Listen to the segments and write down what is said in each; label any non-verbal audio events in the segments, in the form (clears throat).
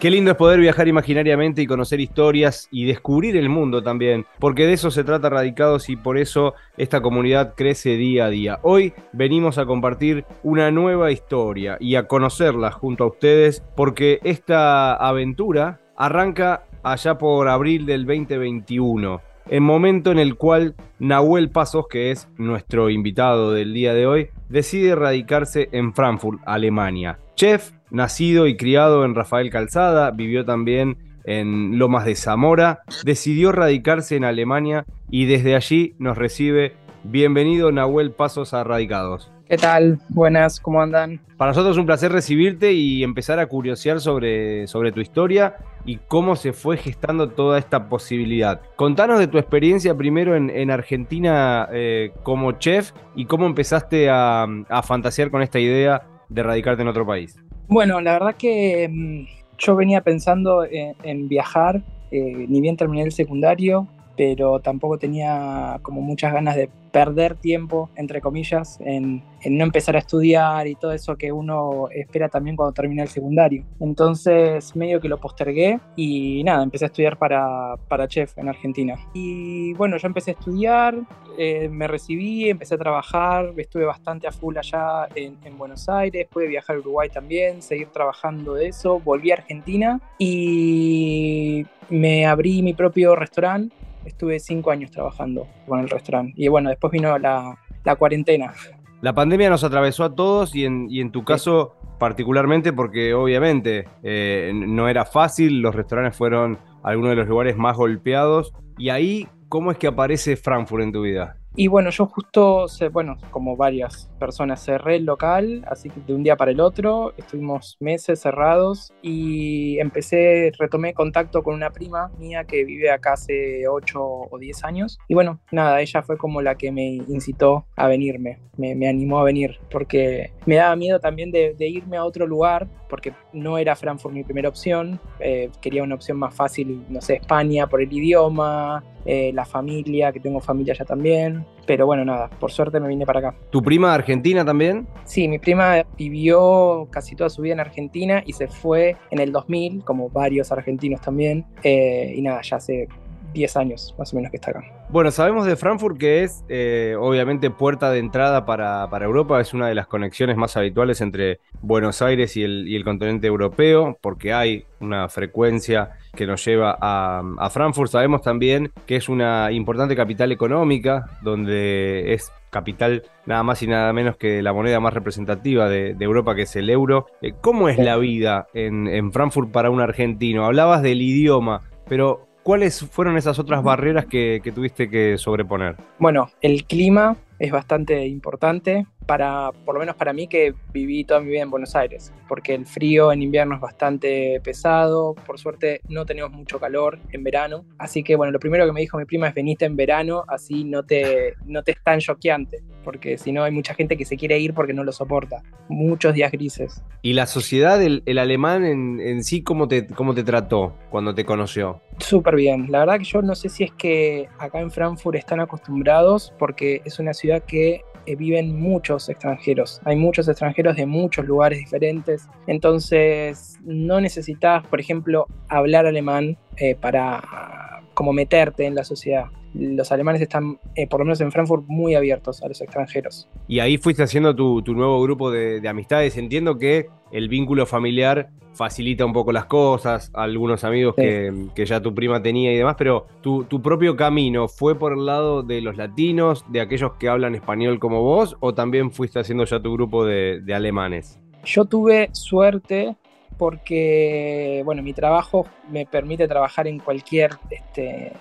Qué lindo es poder viajar imaginariamente y conocer historias y descubrir el mundo también, porque de eso se trata Radicados y por eso esta comunidad crece día a día. Hoy venimos a compartir una nueva historia y a conocerla junto a ustedes, porque esta aventura arranca allá por abril del 2021 el momento en el cual Nahuel Pasos, que es nuestro invitado del día de hoy, decide radicarse en Frankfurt, Alemania. Chef, nacido y criado en Rafael Calzada, vivió también en Lomas de Zamora, decidió radicarse en Alemania y desde allí nos recibe. Bienvenido Nahuel Pasos a Radicados. ¿Qué tal? Buenas, ¿cómo andan? Para nosotros es un placer recibirte y empezar a curiosear sobre, sobre tu historia y cómo se fue gestando toda esta posibilidad. Contanos de tu experiencia primero en, Argentina eh, como chef y cómo empezaste a, fantasear con esta idea de radicarte en otro país. Bueno, la verdad que mm, yo venía pensando en, viajar, eh, ni bien terminé el secundario, pero tampoco tenía como muchas ganas de perder tiempo, entre comillas, en, no empezar a estudiar y todo eso que uno espera también cuando termina el secundario. Entonces, medio que lo postergué y nada, empecé a estudiar para, para chef en Argentina. Y bueno, yo empecé a estudiar, eh, me recibí, empecé a trabajar, estuve bastante a full allá en, en Buenos Aires, pude viajar a Uruguay también, seguir trabajando de eso, volví a Argentina y me abrí mi propio restaurante estuve cinco años trabajando con el restaurante. Y bueno, después vino la, cuarentena. La pandemia nos atravesó a todos y en, tu caso particularmente porque obviamente eh, no era fácil, los restaurantes fueron algunos de los lugares más golpeados. Y ahí, ¿cómo es que aparece Frankfurt en tu vida? Y bueno, yo justo, bueno, como varias personas, cerré el local, así que de un día para el otro, estuvimos meses cerrados y empecé, retomé contacto con una prima mía que vive acá hace 8 o 10 años. Y bueno, nada, ella fue como la que me incitó a venirme, me, animó a venir, porque me daba miedo también de, irme a otro lugar, porque no era Frankfurt mi primera opción, eh, quería una opción más fácil, no sé, España por el idioma, eh, la familia, que tengo familia allá también. Pero bueno, nada, por suerte me vine para acá. ¿Tu prima argentina también? Sí, mi prima vivió casi toda su vida en Argentina y se fue en el 2000, como varios argentinos también. Eh, y nada, ya hace 10 años más o menos que está acá. Bueno, sabemos de Frankfurt que es eh, obviamente puerta de entrada para, Europa, es una de las conexiones más habituales entre Buenos Aires y el, continente europeo, porque hay una frecuencia que nos lleva a, Frankfurt. Sabemos también que es una importante capital económica, donde es capital nada más y nada menos que la moneda más representativa de, Europa, que es el euro. Eh, ¿Cómo es la vida en, en Frankfurt para un argentino? Hablabas del idioma, pero ¿Cuáles fueron esas otras barreras que, tuviste que sobreponer? Bueno, el clima es bastante importante para, por lo menos para mí que viví toda mi vida en Buenos Aires, porque el frío en invierno es bastante pesado, por suerte no tenemos mucho calor en verano, así que bueno, lo primero que me dijo mi prima es veniste en verano, así no te, no te es tan choqueante, porque si no hay mucha gente que se quiere ir porque no lo soporta, muchos días grises. ¿Y la sociedad, el, alemán en, en, sí, cómo te, cómo te trató cuando te conoció? Súper bien, la verdad que yo no sé si es que acá en Frankfurt están acostumbrados, porque es una ciudad que viven muchos extranjeros. Hay muchos extranjeros de muchos lugares diferentes. Entonces, no necesitas, por ejemplo, hablar alemán eh, para como meterte en la sociedad. Los alemanes están, eh, por lo menos en Frankfurt, muy abiertos a los extranjeros. Y ahí fuiste haciendo tu, nuevo grupo de, de amistades. Entiendo que el vínculo familiar facilita un poco las cosas, algunos amigos que, ya tu prima tenía y demás, pero tu, propio camino fue por el lado de los latinos, de aquellos que hablan español como vos, o también fuiste haciendo ya tu grupo de, alemanes? Yo tuve suerte porque, bueno, mi trabajo me permite trabajar en cualquier, este,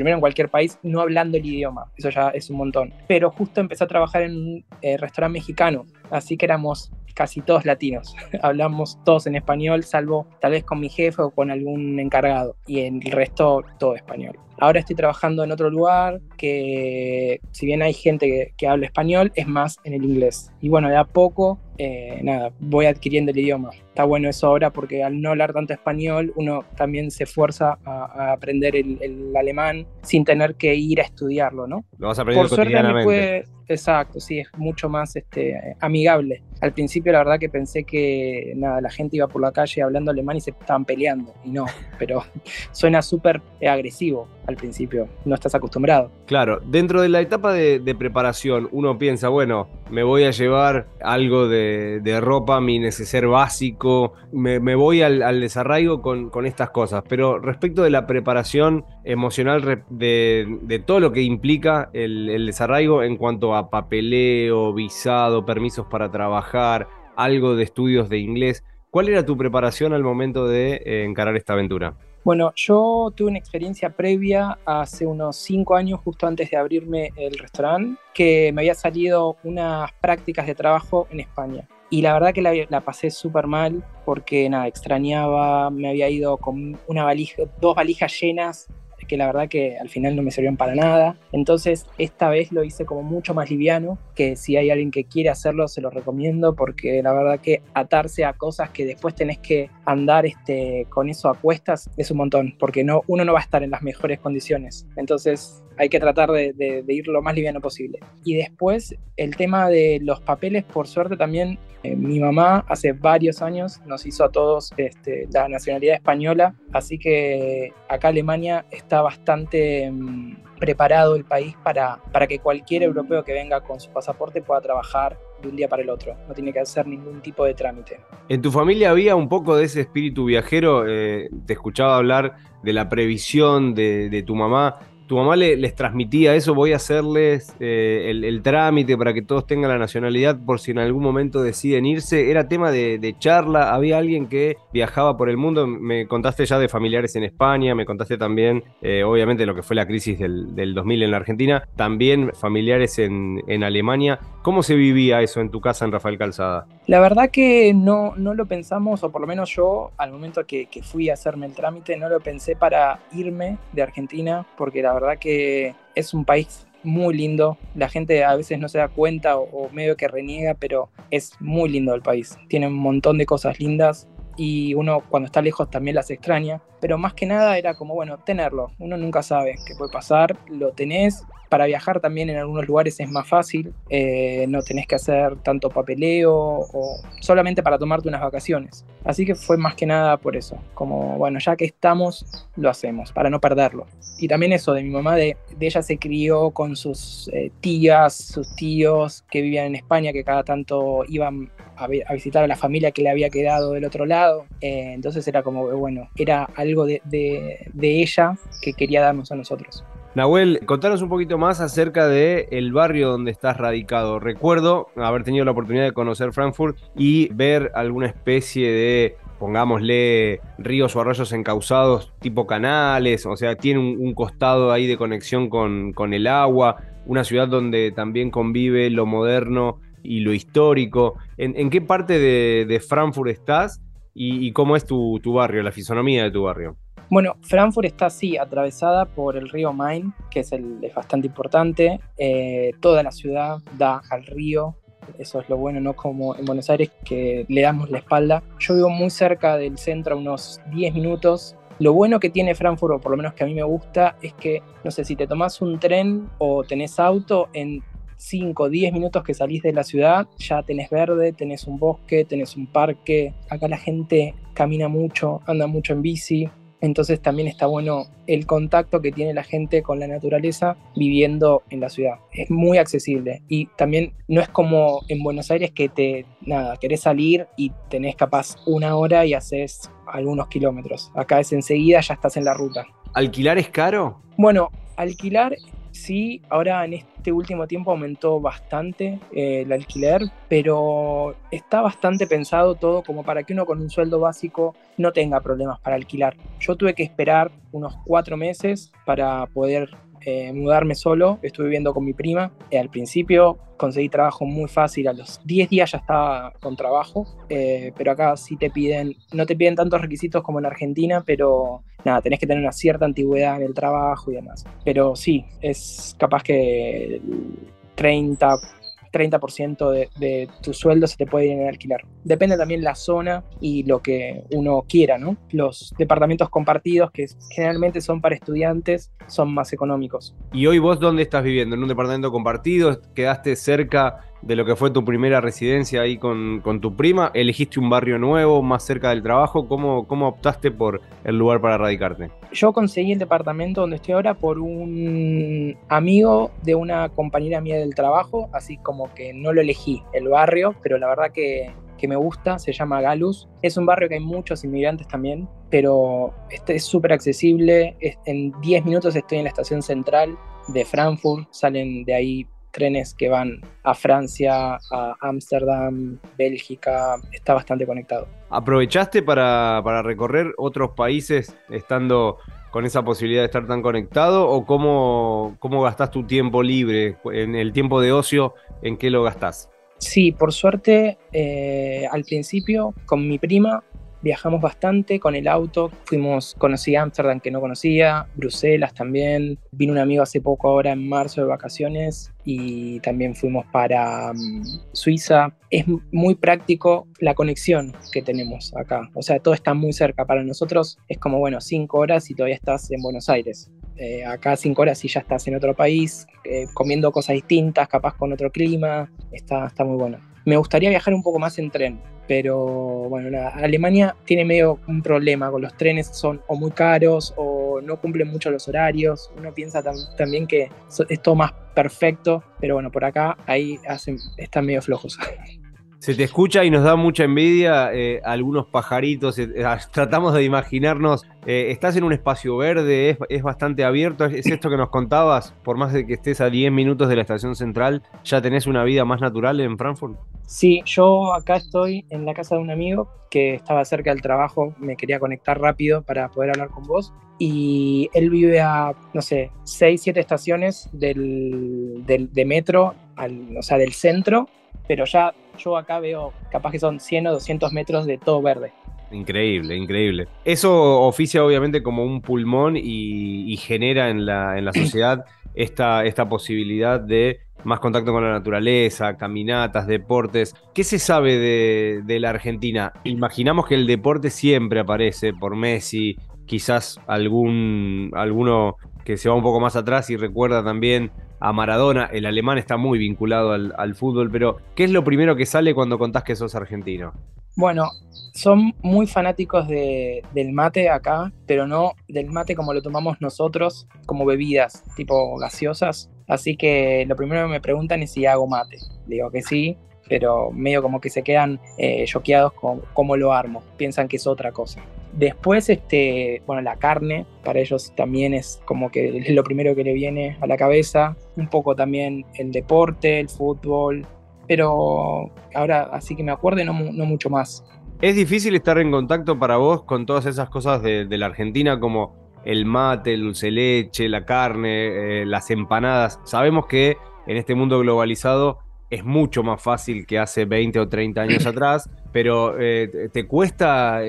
primero en cualquier país, no hablando el idioma, eso ya es un montón. Pero justo empecé a trabajar en un eh, restaurante mexicano, así que éramos casi todos latinos. (laughs) Hablamos todos en español, salvo tal vez con mi jefe o con algún encargado. Y en el resto todo español. Ahora estoy trabajando en otro lugar que, si bien hay gente que, habla español, es más en el inglés. Y bueno, de a poco, eh, nada, voy adquiriendo el idioma. Está bueno eso ahora porque al no hablar tanto español, uno también se esfuerza a, aprender el, alemán sin tener que ir a estudiarlo, ¿no? Lo vas aprendiendo Por suerte me exacto, sí, es mucho más este, amigable. Al principio la verdad que pensé que nada, la gente iba por la calle hablando alemán y se estaban peleando, y no, (laughs) pero suena súper agresivo al principio, no estás acostumbrado. Claro, dentro de la etapa de, preparación uno piensa, bueno, me voy a llevar algo de, ropa, mi neceser básico, me, voy al, desarraigo con, estas cosas, pero respecto de la preparación emocional de, todo lo que implica el, el desarraigo en cuanto a papeleo, visado, permisos para trabajar, algo de estudios de inglés, ¿cuál era tu preparación al momento de eh, encarar esta aventura? Bueno, yo tuve una experiencia previa hace unos cinco años, justo antes de abrirme el restaurante, que me había salido unas prácticas de trabajo en España. Y la verdad que la, pasé súper mal porque nada, extrañaba, me había ido con una valija, dos valijas llenas que la verdad que al final no me sirvieron para nada. Entonces esta vez lo hice como mucho más liviano, que si hay alguien que quiere hacerlo se lo recomiendo porque la verdad que atarse a cosas que después tenés que andar este, con eso a cuestas es un montón, porque no, uno no va a estar en las mejores condiciones. Entonces hay que tratar de, ir lo más liviano posible. Y después el tema de los papeles, por suerte también eh, mi mamá hace varios años nos hizo a todos este, la nacionalidad española, así que acá Alemania está bastante mm, preparado el país para, para que cualquier europeo que venga con su pasaporte pueda trabajar de un día para el otro, no tiene que hacer ningún tipo de trámite. ¿En tu familia había un poco de ese espíritu viajero? Eh, te escuchaba hablar de la previsión de, de tu mamá tu mamá les transmitía eso, voy a hacerles eh, el, trámite para que todos tengan la nacionalidad por si en algún momento deciden irse. Era tema de, charla, había alguien que viajaba por el mundo, me contaste ya de familiares en España, me contaste también, eh, obviamente, lo que fue la crisis del, 2000 en la Argentina, también familiares en, Alemania. ¿Cómo se vivía eso en tu casa en Rafael Calzada? La verdad que no, no lo pensamos, o por lo menos yo, al momento que, fui a hacerme el trámite, no lo pensé para irme de Argentina, porque la verdad que es un país muy lindo. La gente a veces no se da cuenta o, medio que reniega, pero es muy lindo el país. Tiene un montón de cosas lindas y uno cuando está lejos también las extraña. Pero más que nada era como, bueno, tenerlo. Uno nunca sabe qué puede pasar, lo tenés para viajar también en algunos lugares es más fácil, eh, no tenés que hacer tanto papeleo o solamente para tomarte unas vacaciones. Así que fue más que nada por eso, como bueno, ya que estamos, lo hacemos, para no perderlo. Y también eso de mi mamá, de, ella se crió con sus eh, tías, sus tíos que vivían en España, que cada tanto iban a, visitar a la familia que le había quedado del otro lado. Eh, entonces era como, bueno, era algo de ella que quería darnos a nosotros. Nahuel, contanos un poquito más acerca del el barrio donde estás radicado. Recuerdo haber tenido la oportunidad de conocer Frankfurt y ver alguna especie de, pongámosle, ríos o arroyos encauzados tipo canales, o sea, tiene un, costado ahí de conexión con, el agua, una ciudad donde también convive lo moderno y lo histórico. ¿En, qué parte de, Frankfurt estás y, cómo es tu barrio, la fisonomía de tu barrio? Bueno, Frankfurt está así, atravesada por el río Main, que es, el, bastante importante. Eh, toda la ciudad da al río. Eso es lo bueno, no como en Buenos Aires que le damos la espalda. Yo vivo muy cerca del centro, unos 10 minutos. Lo bueno que tiene Frankfurt, o por lo menos que a mí me gusta, es que, no sé, si te tomás un tren o tenés auto, en 5 o 10 minutos que salís de la ciudad, ya tenés verde, tenés un bosque, tenés un parque. Acá la gente camina mucho, anda mucho en bici. Entonces también está bueno el contacto que tiene la gente con la naturaleza viviendo en la ciudad. Es muy accesible y también no es como en Buenos Aires que te, nada, querés salir y tenés capaz una hora y haces algunos kilómetros. Acá es enseguida, ya estás en la ruta. ¿Alquilar es caro? Bueno, alquilar Sí, ahora en este último tiempo aumentó bastante eh, el alquiler, pero está bastante pensado todo como para que uno con un sueldo básico no tenga problemas para alquilar. Yo tuve que esperar unos cuatro meses para poder eh, mudarme solo, estuve viviendo con mi prima. Eh, al principio conseguí trabajo muy fácil, a los 10 días ya estaba con trabajo, eh, pero acá sí te piden, no te piden tantos requisitos como en Argentina, pero nada, tenés que tener una cierta antigüedad en el trabajo y demás. Pero sí, es capaz que 30, 30% de, de, tu sueldo se te puede ir en alquiler. Depende también la zona y lo que uno quiera, ¿no? Los departamentos compartidos, que generalmente son para estudiantes, son más económicos. ¿Y hoy vos dónde estás viviendo? ¿En un departamento compartido? ¿Quedaste cerca de lo que fue tu primera residencia ahí con, con, tu prima? ¿Elegiste un barrio nuevo, más cerca del trabajo? ¿Cómo, ¿Cómo optaste por el lugar para radicarte? Yo conseguí el departamento donde estoy ahora por un amigo de una compañera mía del trabajo, así como que no lo elegí el barrio, pero la verdad que, que me gusta, se llama Galus. Es un barrio que hay muchos inmigrantes también, pero este es súper accesible. En 10 minutos estoy en la estación central de Frankfurt, salen de ahí trenes que van a Francia, a Ámsterdam, Bélgica, está bastante conectado. ¿Aprovechaste para, para, recorrer otros países estando con esa posibilidad de estar tan conectado? ¿O cómo, cómo gastás tu tiempo libre? En el tiempo de ocio, ¿en qué lo gastás? Sí, por suerte, eh, al principio con mi prima viajamos bastante con el auto, fuimos, conocí Ámsterdam que no conocía, Bruselas también, vino un amigo hace poco ahora en marzo de vacaciones y también fuimos para um, Suiza. Es muy práctico la conexión que tenemos acá, o sea, todo está muy cerca. Para nosotros es como, bueno, cinco horas y todavía estás en Buenos Aires. Eh, acá cinco horas y ya estás en otro país, eh, comiendo cosas distintas, capaz con otro clima, está, está muy bueno. Me gustaría viajar un poco más en tren, pero bueno, Alemania tiene medio un problema con los trenes, son o muy caros o no cumplen mucho los horarios. Uno piensa también que es todo más perfecto, pero bueno, por acá ahí hacen, están medio flojos. (laughs) Se te escucha y nos da mucha envidia eh, algunos pajaritos. Eh, ah, (laughs) tratamos de imaginarnos, eh, estás en un espacio verde, es, bastante abierto. ¿Es, esto que nos contabas? Por más de que estés a 10 minutos de la estación central, ¿ya tenés una vida más natural en Frankfurt? Sí, yo acá estoy en la casa de un amigo que estaba cerca del trabajo, me quería conectar rápido para poder hablar con vos. Y él vive a, no sé, 6, 7 estaciones del, del, de metro, al, o sea, del centro, pero ya yo acá veo capaz que son 100 o 200 metros de todo verde. Increíble, increíble. Eso oficia obviamente como un pulmón y, genera en la, en la sociedad (clears throat) esta, esta posibilidad de más contacto con la naturaleza, caminatas, deportes. ¿Qué se sabe de, de, la Argentina? Imaginamos que el deporte siempre aparece por Messi, quizás algún, alguno que se va un poco más atrás y recuerda también a Maradona. El alemán está muy vinculado al, fútbol, pero ¿qué es lo primero que sale cuando contás que sos argentino? Bueno, son muy fanáticos del mate acá, pero no del mate como lo tomamos nosotros, como bebidas, tipo gaseosas. Así que lo primero que me preguntan es si hago mate. Digo que sí, pero medio como que se quedan eh, choqueados con cómo lo armo. Piensan que es otra cosa. Después, este, bueno, la carne para ellos también es como que es lo primero que le viene a la cabeza. Un poco también el deporte, el fútbol, pero ahora así que me acuerde no, no mucho más. ¿Es difícil estar en contacto para vos con todas esas cosas de, la Argentina como el mate, el dulce leche, la carne, eh, las empanadas? Sabemos que en este mundo globalizado es mucho más fácil que hace 20 o 30 años (clears throat) atrás, pero eh, ¿te cuesta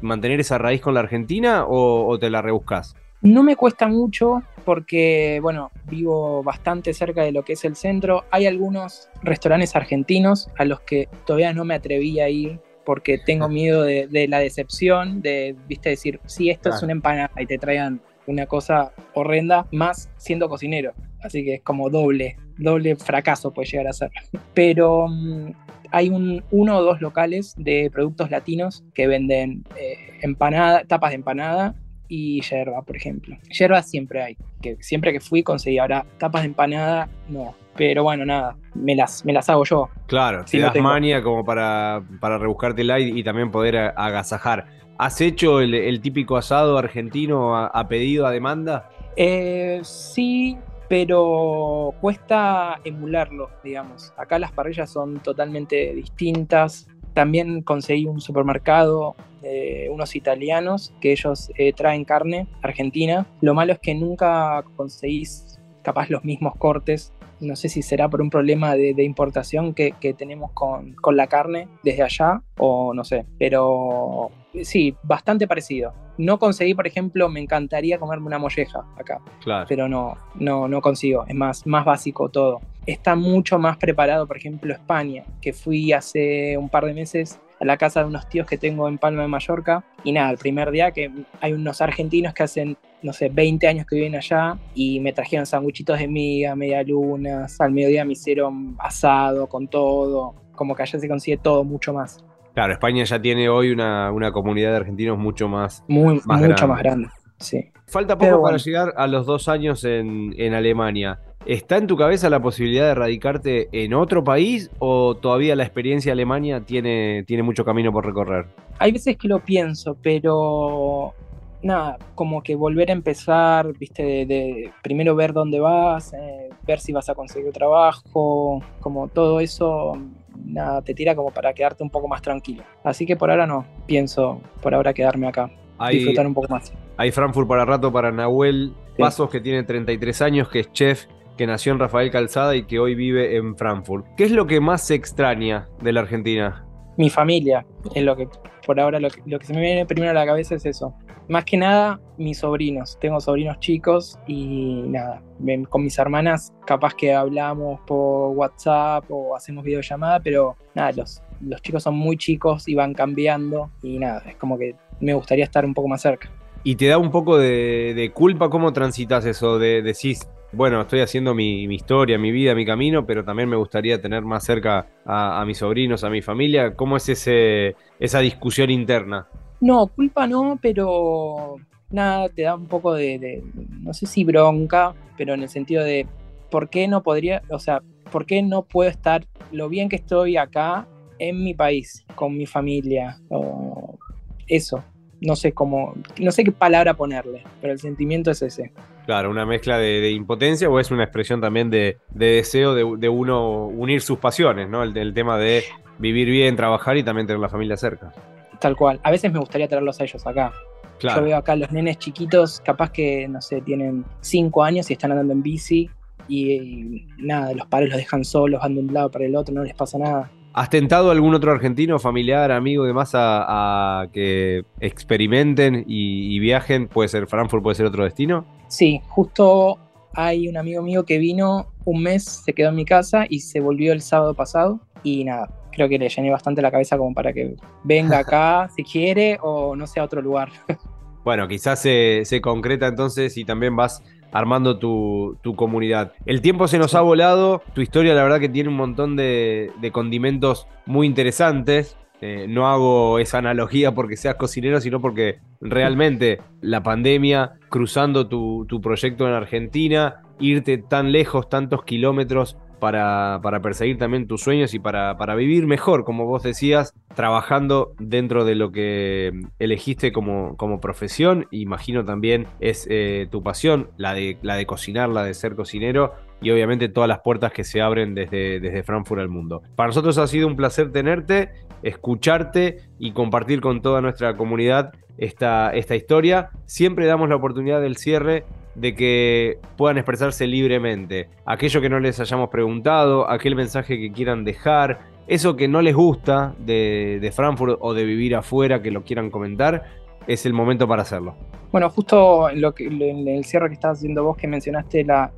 mantener esa raíz con la Argentina o, te la rebuscas? No me cuesta mucho porque, bueno, vivo bastante cerca de lo que es el centro. Hay algunos restaurantes argentinos a los que todavía no me atreví a ir porque tengo miedo de, la decepción, de, viste, decir, sí, esto es una empanada y te traigan una cosa horrenda, más siendo cocinero. Así que es como doble, doble fracaso puede llegar a ser. Pero mm, hay un, uno o dos locales de productos latinos que venden eh, empanada, tapas de empanada y yerba, por ejemplo. Yerba siempre hay, que siempre que fui conseguí. Ahora, tapas de empanada, no. Pero bueno, nada, me las, me las hago yo. Claro, si das mania como para, para rebuscártela y, y también poder agasajar. ¿Has hecho el, típico asado argentino a, pedido, a demanda? Eh, sí, pero cuesta emularlo, digamos. Acá las parrillas son totalmente distintas. También conseguí un supermercado unos italianos que ellos eh, traen carne argentina. Lo malo es que nunca conseguís capaz los mismos cortes no sé si será por un problema de, importación que, tenemos con, la carne desde allá o no sé, pero sí, bastante parecido. No conseguí, por ejemplo, me encantaría comerme una molleja acá, claro. pero no, no, no consigo, es más, más básico todo. Está mucho más preparado, por ejemplo, España, que fui hace un par de meses a la casa de unos tíos que tengo en Palma de Mallorca. Y nada, el primer día que hay unos argentinos que hacen, no sé, 20 años que viven allá y me trajeron sanguchitos de miga, media lunas, al mediodía me hicieron asado con todo, como que allá se consigue todo mucho más. Claro, España ya tiene hoy una, comunidad de argentinos mucho más, Muy, mucho más grande. Sí. Falta poco para llegar a los dos años en, en Alemania. ¿Está en tu cabeza la posibilidad de radicarte en otro país o todavía la experiencia Alemania tiene, tiene mucho camino por recorrer? Hay veces que lo pienso, pero nada, como que volver a empezar, viste, de, primero ver dónde vas, eh, ver si vas a conseguir trabajo, como todo eso, nada, te tira como para quedarte un poco más tranquilo. Así que por ahora no, pienso por ahora quedarme acá, disfrutar un poco más. Hay Frankfurt para rato para Nahuel Pasos, que tiene 33 años, que es chef que nació en Rafael Calzada y que hoy vive en Frankfurt. ¿Qué es lo que más se extraña de la Argentina? Mi familia, es lo que por ahora lo que, se me viene primero a la cabeza es eso. Más que nada, mis sobrinos. Tengo sobrinos chicos y nada, con mis hermanas capaz que hablamos por WhatsApp o hacemos videollamada, pero nada, los, los chicos son muy chicos y van cambiando y nada, es como que me gustaría estar un poco más cerca. ¿Y te da un poco de, culpa cómo transitas eso? De, decís, bueno, estoy haciendo mi, historia, mi vida, mi camino, pero también me gustaría tener más cerca a, mis sobrinos, a mi familia. ¿Cómo es ese, esa discusión interna? No, culpa no, pero nada, te da un poco de, no sé si bronca, pero en el sentido de, ¿por qué no podría, o sea, por qué no puedo estar lo bien que estoy acá en mi país, con mi familia? O eso, no sé cómo, no sé qué palabra ponerle, pero el sentimiento es ese. Claro, una mezcla de, impotencia o es una expresión también de, deseo de, uno unir sus pasiones, ¿no? El, tema de vivir bien, trabajar y también tener la familia cerca. Tal cual. A veces me gustaría traerlos a ellos acá. Yo veo acá los nenes chiquitos, capaz que, no sé, tienen cinco años y están andando en bici y, nada, los padres los dejan solos, van de un lado para el otro, no les pasa nada. ¿Has tentado algún otro argentino, familiar, amigo y demás a, que experimenten y, viajen? ¿Puede ser Frankfurt, puede ser otro destino? Sí, justo hay un amigo mío que vino un mes, se quedó en mi casa y se volvió el sábado pasado. Y nada, creo que le llené bastante la cabeza como para que venga (laughs) acá si quiere o no sea otro lugar. (laughs) Bueno, quizás se, se concreta entonces y también vas armando tu, comunidad. El tiempo se nos ha volado, tu historia la verdad que tiene un montón de, condimentos muy interesantes. Eh, no hago esa analogía porque seas cocinero, sino porque realmente la pandemia, cruzando tu, tu proyecto en Argentina, irte tan lejos, tantos kilómetros para, perseguir también tus sueños y para, vivir mejor, como vos decías, trabajando dentro de lo que elegiste como, profesión. Imagino también es eh, tu pasión, la de, de cocinar, la de ser cocinero y obviamente todas las puertas que se abren desde, Frankfurt al mundo. Para nosotros ha sido un placer tenerte, escucharte y compartir con toda nuestra comunidad esta historia. Siempre damos la oportunidad del cierre de que puedan expresarse libremente. Aquello que no les hayamos preguntado, aquel mensaje que quieran dejar, eso que no les gusta de, Frankfurt o de vivir afuera, que lo quieran comentar, es el momento para hacerlo. Bueno, justo en, en el cierre que estabas haciendo vos, que mencionaste la,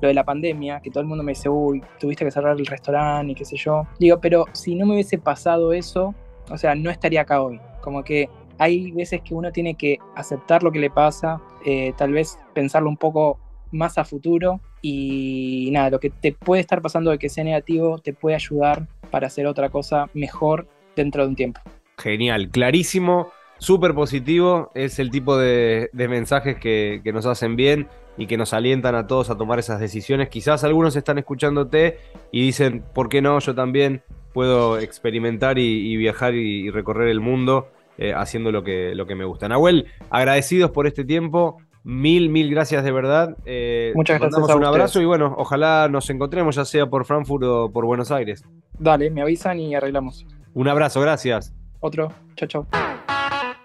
lo de la pandemia, que todo el mundo me dice, uy, tuviste que cerrar el restaurante y qué sé yo. Digo, pero si no me hubiese pasado eso, o sea, no estaría acá hoy. Como que hay veces que uno tiene que aceptar lo que le pasa, eh, tal vez pensarlo un poco más a futuro y nada, lo que te puede estar pasando de que sea negativo te puede ayudar para hacer otra cosa mejor dentro de un tiempo. Genial, clarísimo, súper positivo, es el tipo de, mensajes que, nos hacen bien y que nos alientan a todos a tomar esas decisiones. Quizás algunos están escuchándote y dicen, ¿por qué no? Yo también puedo experimentar y, viajar y recorrer el mundo eh, haciendo lo que, lo que me gusta. Nahuel, agradecidos por este tiempo. Mil, mil gracias de verdad. Eh, Muchas gracias. Damos un abrazo y bueno, ojalá nos encontremos ya sea por Frankfurt o por Buenos Aires. Dale, me avisan y arreglamos. Un abrazo, gracias. Otro, chao, chao.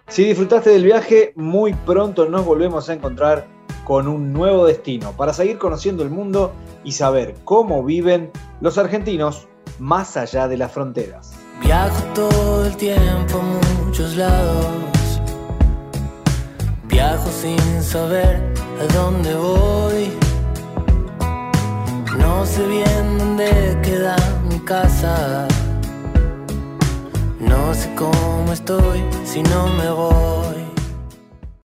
Si disfrutaste del viaje, muy pronto nos volvemos a encontrar con un nuevo destino para seguir conociendo el mundo y saber cómo viven los argentinos más allá de las fronteras. Viajo todo el tiempo a muchos lados. Viajo sin saber a dónde voy. No sé bien dónde queda mi casa. No sé cómo estoy si no me voy.